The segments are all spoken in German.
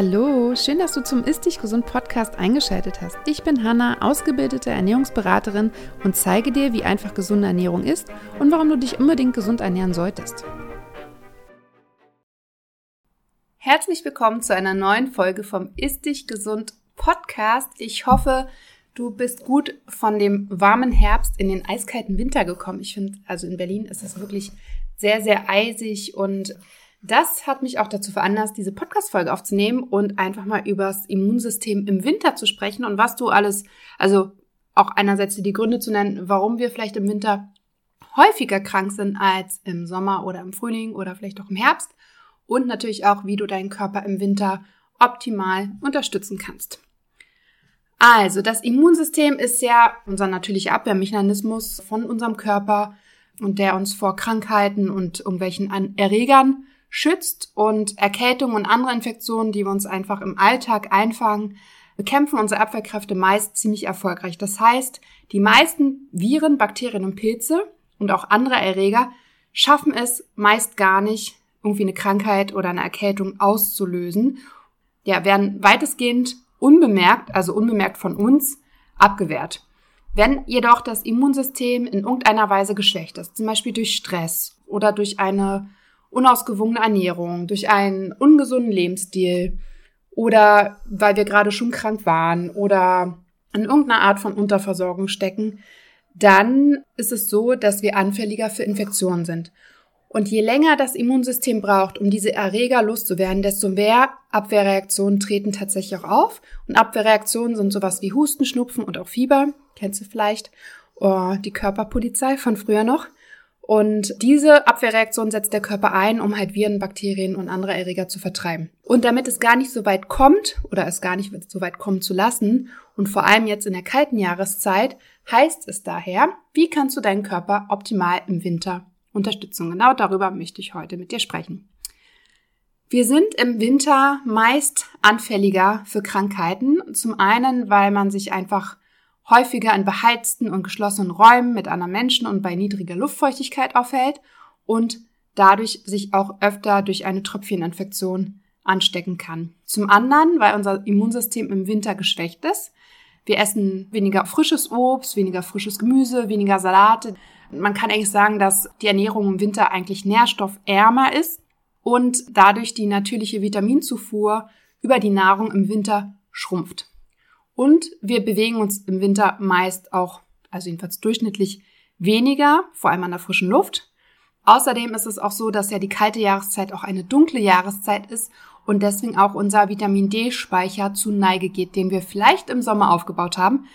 Hallo, schön, dass du zum Ist Dich Gesund Podcast eingeschaltet hast. Ich bin Hanna, ausgebildete Ernährungsberaterin und zeige dir, wie einfach gesunde Ernährung ist und warum du dich unbedingt gesund ernähren solltest. Herzlich willkommen zu einer neuen Folge vom Ist Dich Gesund Podcast. Ich hoffe, du bist gut von dem warmen Herbst in den eiskalten Winter gekommen. Ich finde, also in Berlin ist es wirklich sehr, sehr eisig und das hat mich auch dazu veranlasst, diese Podcast-Folge aufzunehmen und einfach mal übers Immunsystem im Winter zu sprechen und was du alles, also auch einerseits die Gründe zu nennen, warum wir vielleicht im Winter häufiger krank sind als im Sommer oder im Frühling oder vielleicht auch im Herbst und natürlich auch, wie du deinen Körper im Winter optimal unterstützen kannst. Also, das Immunsystem ist ja unser natürlicher Abwehrmechanismus von unserem Körper und der uns vor Krankheiten und irgendwelchen Erregern schützt und Erkältung und andere Infektionen, die wir uns einfach im Alltag einfangen, bekämpfen unsere Abwehrkräfte meist ziemlich erfolgreich. Das heißt, die meisten Viren, Bakterien und Pilze und auch andere Erreger schaffen es meist gar nicht, irgendwie eine Krankheit oder eine Erkältung auszulösen. Ja, werden weitestgehend unbemerkt, also unbemerkt von uns, abgewehrt. Wenn jedoch das Immunsystem in irgendeiner Weise geschwächt ist, zum Beispiel durch Stress oder durch eine unausgewogene Ernährung, durch einen ungesunden Lebensstil oder weil wir gerade schon krank waren oder in irgendeiner Art von Unterversorgung stecken, dann ist es so, dass wir anfälliger für Infektionen sind. Und je länger das Immunsystem braucht, um diese Erreger loszuwerden, desto mehr Abwehrreaktionen treten tatsächlich auch auf. Und Abwehrreaktionen sind sowas wie Husten, Schnupfen und auch Fieber. Kennst du vielleicht? Oh, die Körperpolizei von früher noch. Und diese Abwehrreaktion setzt der Körper ein, um halt Viren, Bakterien und andere Erreger zu vertreiben. Und damit es gar nicht so weit kommt oder es gar nicht so weit kommen zu lassen und vor allem jetzt in der kalten Jahreszeit, heißt es daher, wie kannst du deinen Körper optimal im Winter unterstützen? Genau darüber möchte ich heute mit dir sprechen. Wir sind im Winter meist anfälliger für Krankheiten. Zum einen, weil man sich einfach häufiger in beheizten und geschlossenen Räumen mit anderen Menschen und bei niedriger Luftfeuchtigkeit aufhält und dadurch sich auch öfter durch eine Tröpfcheninfektion anstecken kann. Zum anderen, weil unser Immunsystem im Winter geschwächt ist. Wir essen weniger frisches Obst, weniger frisches Gemüse, weniger Salate. Man kann eigentlich sagen, dass die Ernährung im Winter eigentlich nährstoffärmer ist und dadurch die natürliche Vitaminzufuhr über die Nahrung im Winter schrumpft. Und wir bewegen uns im Winter meist auch, also jedenfalls durchschnittlich, weniger, vor allem an der frischen Luft. Außerdem ist es auch so, dass ja die kalte Jahreszeit auch eine dunkle Jahreszeit ist und deswegen auch unser Vitamin D-Speicher zu Neige geht, den wir vielleicht im Sommer aufgebaut haben.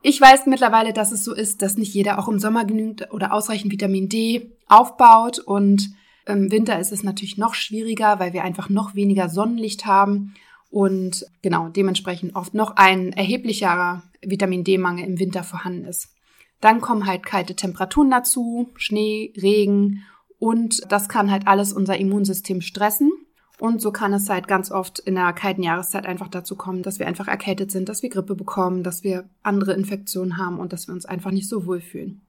Ich weiß mittlerweile, dass es so ist, dass nicht jeder auch im Sommer genügend oder ausreichend Vitamin D aufbaut und im Winter ist es natürlich noch schwieriger, weil wir einfach noch weniger Sonnenlicht haben und genau dementsprechend oft noch ein erheblicherer Vitamin D-Mangel im Winter vorhanden ist. Dann kommen halt kalte Temperaturen dazu, Schnee, Regen und das kann halt alles unser Immunsystem stressen. Und so kann es halt ganz oft in der kalten Jahreszeit einfach dazu kommen, dass wir einfach erkältet sind, dass wir Grippe bekommen, dass wir andere Infektionen haben und dass wir uns einfach nicht so wohlfühlen.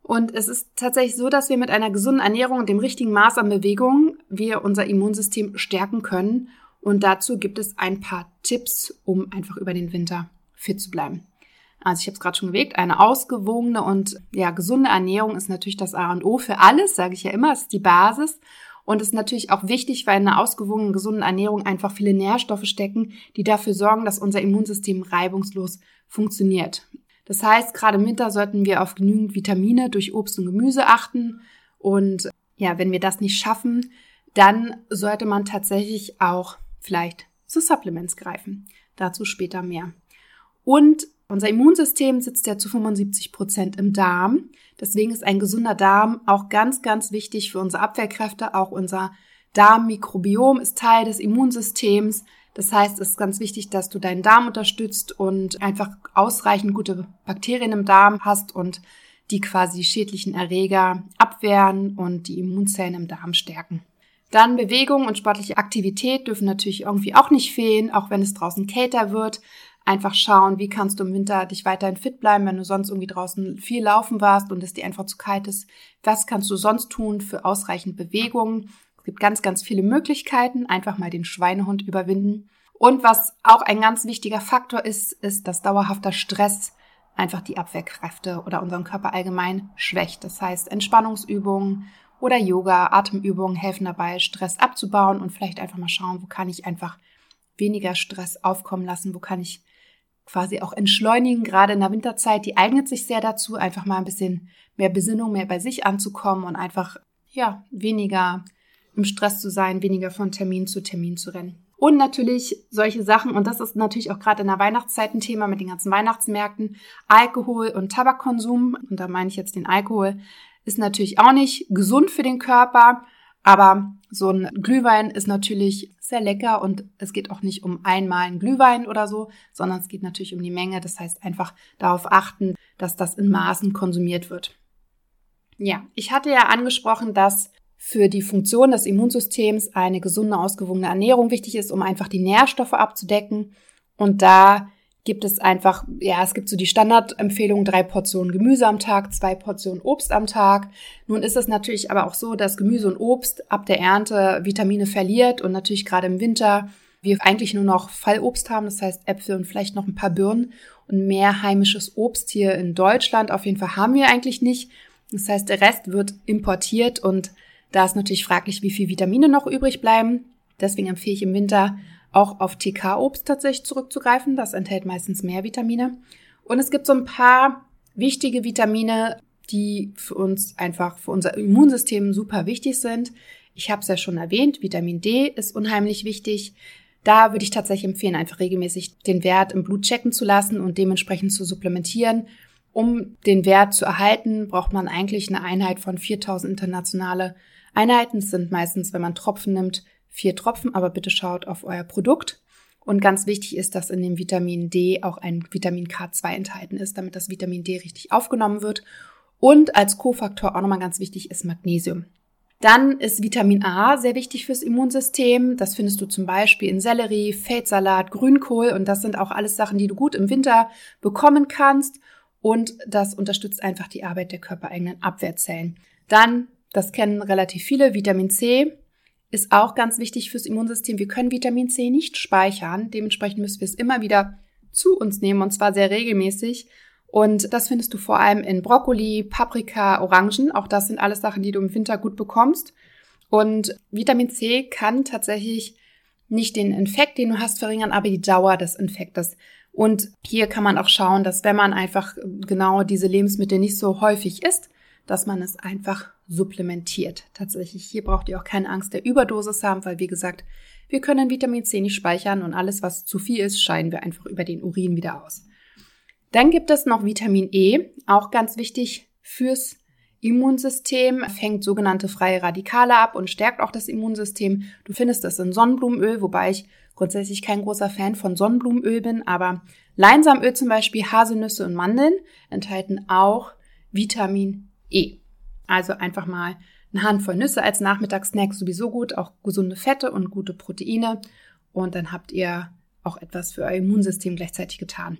Und es ist tatsächlich so, dass wir mit einer gesunden Ernährung und dem richtigen Maß an Bewegung wir unser Immunsystem stärken können und dazu gibt es ein paar Tipps, um einfach über den Winter fit zu bleiben. Also ich habe es gerade schon gewegt, eine ausgewogene und ja gesunde Ernährung ist natürlich das A und O für alles, sage ich ja immer, ist die Basis. Und ist natürlich auch wichtig, weil in einer ausgewogenen, gesunden Ernährung einfach viele Nährstoffe stecken, die dafür sorgen, dass unser Immunsystem reibungslos funktioniert. Das heißt, gerade im Winter sollten wir auf genügend Vitamine durch Obst und Gemüse achten. Und ja, wenn wir das nicht schaffen, dann sollte man tatsächlich auch vielleicht zu Supplements greifen. Dazu später mehr. Und unser Immunsystem sitzt ja zu 75 Prozent im Darm. Deswegen ist ein gesunder Darm auch ganz, ganz wichtig für unsere Abwehrkräfte. Auch unser Darmmikrobiom ist Teil des Immunsystems. Das heißt, es ist ganz wichtig, dass du deinen Darm unterstützt und einfach ausreichend gute Bakterien im Darm hast und die quasi schädlichen Erreger abwehren und die Immunzellen im Darm stärken. Dann Bewegung und sportliche Aktivität dürfen natürlich irgendwie auch nicht fehlen, auch wenn es draußen kälter wird. Einfach schauen, wie kannst du im Winter dich weiterhin fit bleiben, wenn du sonst irgendwie draußen viel laufen warst und es dir einfach zu kalt ist. Was kannst du sonst tun für ausreichend Bewegung? Es gibt ganz, ganz viele Möglichkeiten. Einfach mal den Schweinehund überwinden. Und was auch ein ganz wichtiger Faktor ist, ist, dass dauerhafter Stress einfach die Abwehrkräfte oder unseren Körper allgemein schwächt. Das heißt, Entspannungsübungen oder Yoga, Atemübungen helfen dabei, Stress abzubauen und vielleicht einfach mal schauen, wo kann ich einfach weniger Stress aufkommen lassen, wo kann ich quasi auch entschleunigen, gerade in der Winterzeit, die eignet sich sehr dazu, einfach mal ein bisschen mehr Besinnung, mehr bei sich anzukommen und einfach, ja, weniger im Stress zu sein, weniger von Termin zu Termin zu rennen. Und natürlich solche Sachen, und das ist natürlich auch gerade in der Weihnachtszeit ein Thema mit den ganzen Weihnachtsmärkten, Alkohol und Tabakkonsum, und da meine ich jetzt den Alkohol, ist natürlich auch nicht gesund für den Körper, aber so ein Glühwein ist natürlich sehr lecker und es geht auch nicht um einmal ein Glühwein oder so, sondern es geht natürlich um die Menge. Das heißt einfach darauf achten, dass das in Maßen konsumiert wird. Ja, ich hatte ja angesprochen, dass für die Funktion des Immunsystems eine gesunde, ausgewogene Ernährung wichtig ist, um einfach die Nährstoffe abzudecken. Und da gibt es einfach, ja, es gibt so die Standardempfehlung, drei Portionen Gemüse am Tag, zwei Portionen Obst am Tag. Nun ist es natürlich aber auch so, dass Gemüse und Obst ab der Ernte Vitamine verliert und natürlich gerade im Winter wir eigentlich nur noch Fallobst haben, das heißt Äpfel und vielleicht noch ein paar Birnen und mehr heimisches Obst hier in Deutschland auf jeden Fall haben wir eigentlich nicht. Das heißt, der Rest wird importiert und da ist natürlich fraglich, wie viel Vitamine noch übrig bleiben. Deswegen empfehle ich im Winter auch auf TK-Obst tatsächlich zurückzugreifen. Das enthält meistens mehr Vitamine. Und es gibt so ein paar wichtige Vitamine, die für uns einfach, für unser Immunsystem super wichtig sind. Ich habe es ja schon erwähnt, Vitamin D ist unheimlich wichtig. Da würde ich tatsächlich empfehlen, einfach regelmäßig den Wert im Blut checken zu lassen und dementsprechend zu supplementieren. Um den Wert zu erhalten, braucht man eigentlich eine Einheit von 4000 internationale Einheiten sind meistens, wenn man Tropfen nimmt, vier Tropfen, aber bitte schaut auf euer Produkt. Und ganz wichtig ist, dass in dem Vitamin D auch ein Vitamin K2 enthalten ist, damit das Vitamin D richtig aufgenommen wird. Und als Kofaktor auch nochmal ganz wichtig ist Magnesium. Dann ist Vitamin A sehr wichtig fürs Immunsystem. Das findest du zum Beispiel in Sellerie, Feldsalat, Grünkohl und das sind auch alles Sachen, die du gut im Winter bekommen kannst. Und das unterstützt einfach die Arbeit der körpereigenen Abwehrzellen. Dann das kennen relativ viele. Vitamin C ist auch ganz wichtig fürs Immunsystem. Wir können Vitamin C nicht speichern. Dementsprechend müssen wir es immer wieder zu uns nehmen und zwar sehr regelmäßig. Und das findest du vor allem in Brokkoli, Paprika, Orangen. Auch das sind alles Sachen, die du im Winter gut bekommst. Und Vitamin C kann tatsächlich nicht den Infekt, den du hast, verringern, aber die Dauer des Infektes. Und hier kann man auch schauen, dass wenn man einfach genau diese Lebensmittel nicht so häufig isst, dass man es einfach supplementiert. Tatsächlich, hier braucht ihr auch keine Angst der Überdosis haben, weil wie gesagt, wir können Vitamin C nicht speichern und alles, was zu viel ist, scheiden wir einfach über den Urin wieder aus. Dann gibt es noch Vitamin E, auch ganz wichtig fürs Immunsystem, fängt sogenannte freie Radikale ab und stärkt auch das Immunsystem. Du findest es in Sonnenblumenöl, wobei ich grundsätzlich kein großer Fan von Sonnenblumenöl bin, aber Leinsamöl zum Beispiel, Haselnüsse und Mandeln enthalten auch Vitamin E. Also einfach mal eine Handvoll Nüsse als Nachmittagssnack sowieso gut, auch gesunde Fette und gute Proteine. Und dann habt ihr auch etwas für euer Immunsystem gleichzeitig getan.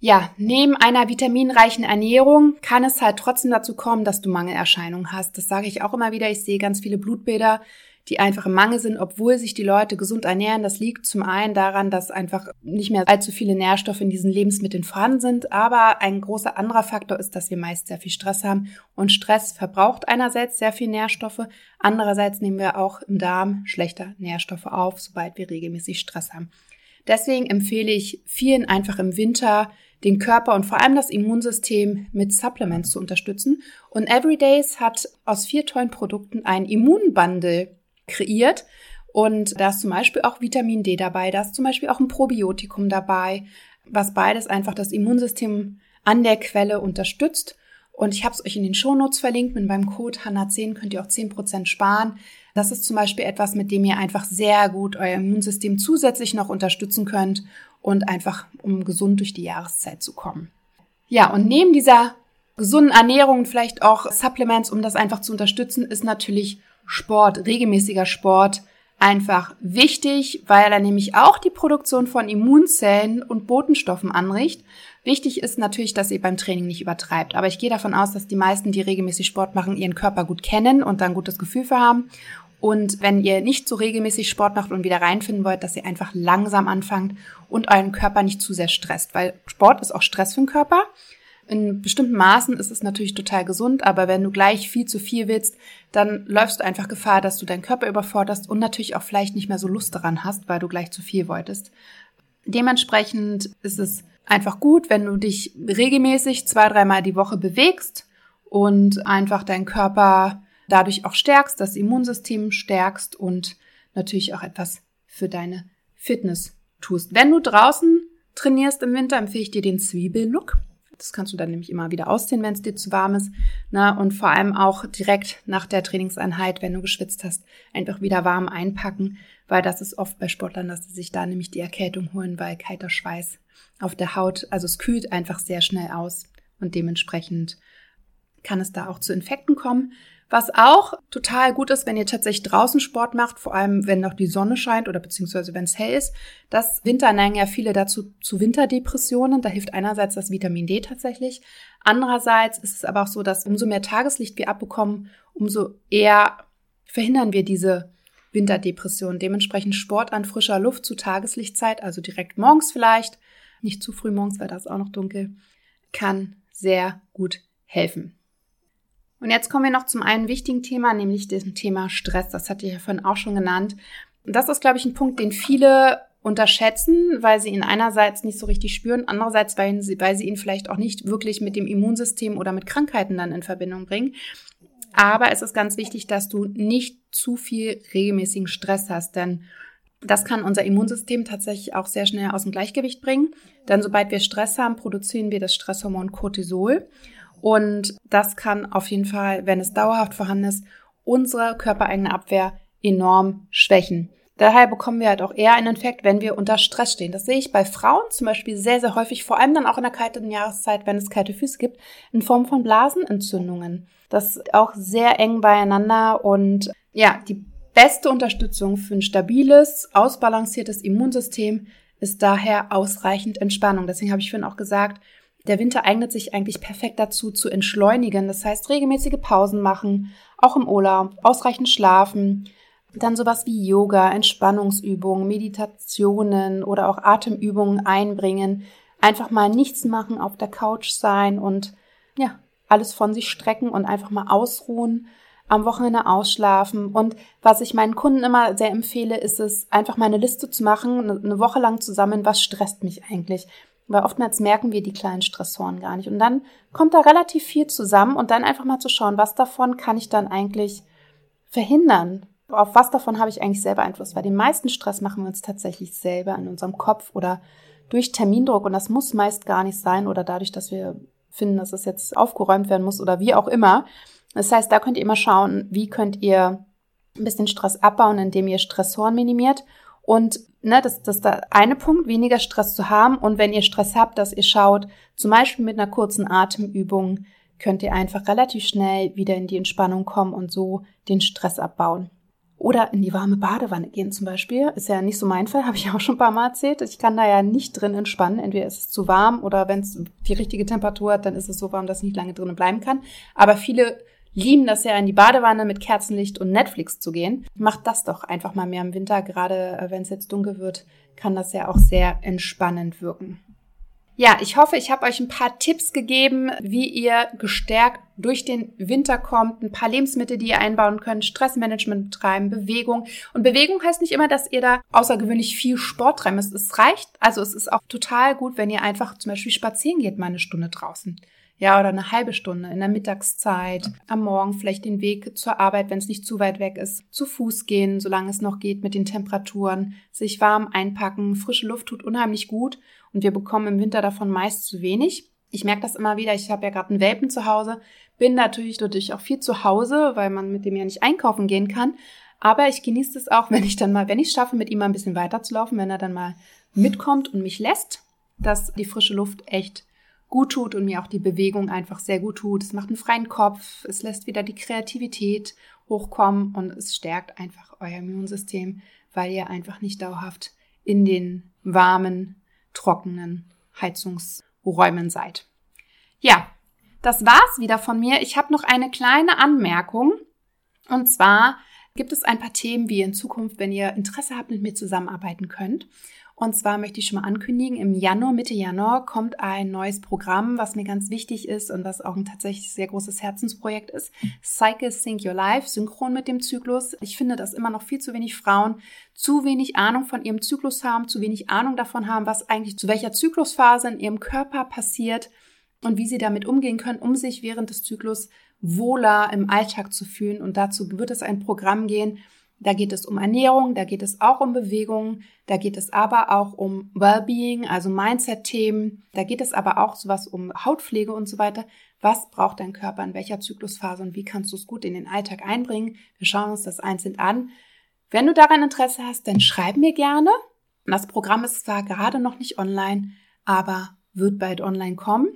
Ja, neben einer vitaminreichen Ernährung kann es halt trotzdem dazu kommen, dass du Mangelerscheinungen hast. Das sage ich auch immer wieder. Ich sehe ganz viele Blutbilder, die einfach im Mangel sind, obwohl sich die Leute gesund ernähren. Das liegt zum einen daran, dass einfach nicht mehr allzu viele Nährstoffe in diesen Lebensmitteln vorhanden sind. Aber ein großer anderer Faktor ist, dass wir meist sehr viel Stress haben. Und Stress verbraucht einerseits sehr viel Nährstoffe. Andererseits nehmen wir auch im Darm schlechter Nährstoffe auf, sobald wir regelmäßig Stress haben. Deswegen empfehle ich vielen einfach im Winter den Körper und vor allem das Immunsystem mit Supplements zu unterstützen. Und Everydays hat aus vier tollen Produkten ein Immunbundle kreiert. Und da ist zum Beispiel auch Vitamin D dabei, da ist zum Beispiel auch ein Probiotikum dabei, was beides einfach das Immunsystem an der Quelle unterstützt. Und ich habe es euch in den Shownotes verlinkt. Mit meinem Code HANA10 könnt ihr auch 10% sparen. Das ist zum Beispiel etwas, mit dem ihr einfach sehr gut euer Immunsystem zusätzlich noch unterstützen könnt und einfach um gesund durch die Jahreszeit zu kommen. Ja, und neben dieser gesunden Ernährung vielleicht auch Supplements, um das einfach zu unterstützen, ist natürlich Sport, regelmäßiger Sport einfach wichtig, weil er nämlich auch die Produktion von Immunzellen und Botenstoffen anricht. Wichtig ist natürlich, dass ihr beim Training nicht übertreibt. Aber ich gehe davon aus, dass die meisten, die regelmäßig Sport machen, ihren Körper gut kennen und da ein gutes Gefühl für haben. Und wenn ihr nicht so regelmäßig Sport macht und wieder reinfinden wollt, dass ihr einfach langsam anfangt und euren Körper nicht zu sehr stresst, weil Sport ist auch Stress für den Körper. In bestimmten Maßen ist es natürlich total gesund, aber wenn du gleich viel zu viel willst, dann läufst du einfach Gefahr, dass du deinen Körper überforderst und natürlich auch vielleicht nicht mehr so Lust daran hast, weil du gleich zu viel wolltest. Dementsprechend ist es einfach gut, wenn du dich regelmäßig zwei, dreimal die Woche bewegst und einfach deinen Körper dadurch auch stärkst, das Immunsystem stärkst und natürlich auch etwas für deine Fitness tust. Wenn du draußen trainierst im Winter, empfehle ich dir den Zwiebellook. Das kannst du dann nämlich immer wieder ausziehen, wenn es dir zu warm ist. Na, und vor allem auch direkt nach der Trainingseinheit, wenn du geschwitzt hast, einfach wieder warm einpacken, weil das ist oft bei Sportlern, dass sie sich da nämlich die Erkältung holen, weil kalter Schweiß auf der Haut, also es kühlt einfach sehr schnell aus und dementsprechend kann es da auch zu Infekten kommen. Was auch total gut ist, wenn ihr tatsächlich draußen Sport macht, vor allem wenn noch die Sonne scheint oder beziehungsweise wenn es hell ist, das Winter neigen ja viele dazu zu Winterdepressionen. Da hilft einerseits das Vitamin D tatsächlich. Andererseits ist es aber auch so, dass umso mehr Tageslicht wir abbekommen, umso eher verhindern wir diese Winterdepression. Dementsprechend Sport an frischer Luft zu Tageslichtzeit, also direkt morgens vielleicht, nicht zu früh morgens, weil da ist auch noch dunkel, kann sehr gut helfen. Und jetzt kommen wir noch zum einen wichtigen Thema, nämlich dem Thema Stress. Das hatte ich ja vorhin auch schon genannt. Und das ist, glaube ich, ein Punkt, den viele unterschätzen, weil sie ihn einerseits nicht so richtig spüren, andererseits, weil sie, weil sie ihn vielleicht auch nicht wirklich mit dem Immunsystem oder mit Krankheiten dann in Verbindung bringen. Aber es ist ganz wichtig, dass du nicht zu viel regelmäßigen Stress hast, denn das kann unser Immunsystem tatsächlich auch sehr schnell aus dem Gleichgewicht bringen. Denn sobald wir Stress haben, produzieren wir das Stresshormon Cortisol. Und das kann auf jeden Fall, wenn es dauerhaft vorhanden ist, unsere körpereigene Abwehr enorm schwächen. Daher bekommen wir halt auch eher einen Infekt, wenn wir unter Stress stehen. Das sehe ich bei Frauen zum Beispiel sehr, sehr häufig, vor allem dann auch in der kalten Jahreszeit, wenn es kalte Füße gibt, in Form von Blasenentzündungen. Das ist auch sehr eng beieinander und ja, die beste Unterstützung für ein stabiles, ausbalanciertes Immunsystem ist daher ausreichend Entspannung. Deswegen habe ich vorhin auch gesagt, der Winter eignet sich eigentlich perfekt dazu, zu entschleunigen. Das heißt, regelmäßige Pausen machen, auch im Urlaub, ausreichend schlafen, dann sowas wie Yoga, Entspannungsübungen, Meditationen oder auch Atemübungen einbringen. Einfach mal nichts machen, auf der Couch sein und ja, alles von sich strecken und einfach mal ausruhen, am Wochenende ausschlafen. Und was ich meinen Kunden immer sehr empfehle, ist es, einfach mal eine Liste zu machen, eine Woche lang zusammen, was stresst mich eigentlich. Weil oftmals merken wir die kleinen Stressoren gar nicht. Und dann kommt da relativ viel zusammen und dann einfach mal zu schauen, was davon kann ich dann eigentlich verhindern? Auf was davon habe ich eigentlich selber Einfluss? Weil den meisten Stress machen wir uns tatsächlich selber in unserem Kopf oder durch Termindruck. Und das muss meist gar nicht sein oder dadurch, dass wir finden, dass es jetzt aufgeräumt werden muss oder wie auch immer. Das heißt, da könnt ihr immer schauen, wie könnt ihr ein bisschen Stress abbauen, indem ihr Stressoren minimiert und ne, das, das ist der eine Punkt, weniger Stress zu haben. Und wenn ihr Stress habt, dass ihr schaut, zum Beispiel mit einer kurzen Atemübung, könnt ihr einfach relativ schnell wieder in die Entspannung kommen und so den Stress abbauen. Oder in die warme Badewanne gehen zum Beispiel. Ist ja nicht so mein Fall, habe ich auch schon ein paar Mal erzählt. Ich kann da ja nicht drin entspannen. Entweder ist es zu warm oder wenn es die richtige Temperatur hat, dann ist es so warm, dass ich nicht lange drinnen bleiben kann. Aber viele lieben das ja in die Badewanne mit Kerzenlicht und Netflix zu gehen. Macht das doch einfach mal mehr im Winter, gerade äh, wenn es jetzt dunkel wird, kann das ja auch sehr entspannend wirken. Ja, ich hoffe, ich habe euch ein paar Tipps gegeben, wie ihr gestärkt durch den Winter kommt, ein paar Lebensmittel, die ihr einbauen könnt, Stressmanagement betreiben, Bewegung. Und Bewegung heißt nicht immer, dass ihr da außergewöhnlich viel Sport treiben müsst. Es reicht, also es ist auch total gut, wenn ihr einfach zum Beispiel spazieren geht, mal eine Stunde draußen ja, oder eine halbe Stunde in der Mittagszeit, am Morgen vielleicht den Weg zur Arbeit, wenn es nicht zu weit weg ist, zu Fuß gehen, solange es noch geht mit den Temperaturen, sich warm einpacken, frische Luft tut unheimlich gut und wir bekommen im Winter davon meist zu wenig. Ich merke das immer wieder, ich habe ja gerade einen Welpen zu Hause, bin natürlich dadurch auch viel zu Hause, weil man mit dem ja nicht einkaufen gehen kann, aber ich genieße es auch, wenn ich dann mal, wenn ich schaffe, mit ihm mal ein bisschen weiterzulaufen, wenn er dann mal mitkommt und mich lässt, dass die frische Luft echt gut tut und mir auch die Bewegung einfach sehr gut tut. Es macht einen freien Kopf, es lässt wieder die Kreativität hochkommen und es stärkt einfach euer Immunsystem, weil ihr einfach nicht dauerhaft in den warmen, trockenen Heizungsräumen seid. Ja, das war's wieder von mir. Ich habe noch eine kleine Anmerkung und zwar gibt es ein paar Themen, wie ihr in Zukunft, wenn ihr Interesse habt, mit mir zusammenarbeiten könnt. Und zwar möchte ich schon mal ankündigen, im Januar, Mitte Januar kommt ein neues Programm, was mir ganz wichtig ist und was auch ein tatsächlich sehr großes Herzensprojekt ist. Cycle Sync Your Life, synchron mit dem Zyklus. Ich finde, dass immer noch viel zu wenig Frauen zu wenig Ahnung von ihrem Zyklus haben, zu wenig Ahnung davon haben, was eigentlich zu welcher Zyklusphase in ihrem Körper passiert und wie sie damit umgehen können, um sich während des Zyklus wohler im Alltag zu fühlen. Und dazu wird es ein Programm gehen, da geht es um Ernährung, da geht es auch um Bewegung, da geht es aber auch um Wellbeing, also Mindset-Themen, da geht es aber auch sowas um Hautpflege und so weiter. Was braucht dein Körper in welcher Zyklusphase und wie kannst du es gut in den Alltag einbringen? Wir schauen uns das einzeln an. Wenn du daran Interesse hast, dann schreib mir gerne. Das Programm ist zwar gerade noch nicht online, aber wird bald online kommen.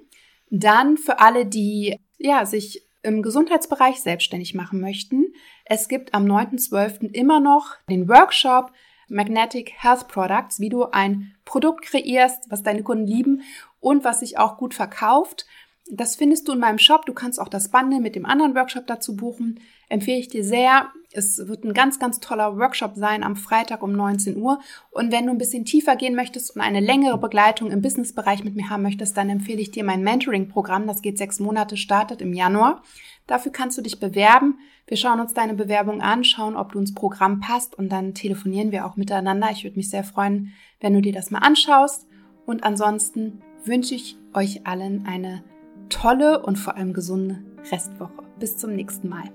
Dann für alle, die ja sich im Gesundheitsbereich selbstständig machen möchten. Es gibt am 9.12. immer noch den Workshop Magnetic Health Products, wie du ein Produkt kreierst, was deine Kunden lieben und was sich auch gut verkauft. Das findest du in meinem Shop. Du kannst auch das Bundle mit dem anderen Workshop dazu buchen. Empfehle ich dir sehr. Es wird ein ganz, ganz toller Workshop sein am Freitag um 19 Uhr. Und wenn du ein bisschen tiefer gehen möchtest und eine längere Begleitung im Businessbereich mit mir haben möchtest, dann empfehle ich dir mein Mentoring-Programm. Das geht sechs Monate, startet im Januar. Dafür kannst du dich bewerben. Wir schauen uns deine Bewerbung an, schauen, ob du ins Programm passt und dann telefonieren wir auch miteinander. Ich würde mich sehr freuen, wenn du dir das mal anschaust. Und ansonsten wünsche ich euch allen eine tolle und vor allem gesunde Restwoche. Bis zum nächsten Mal.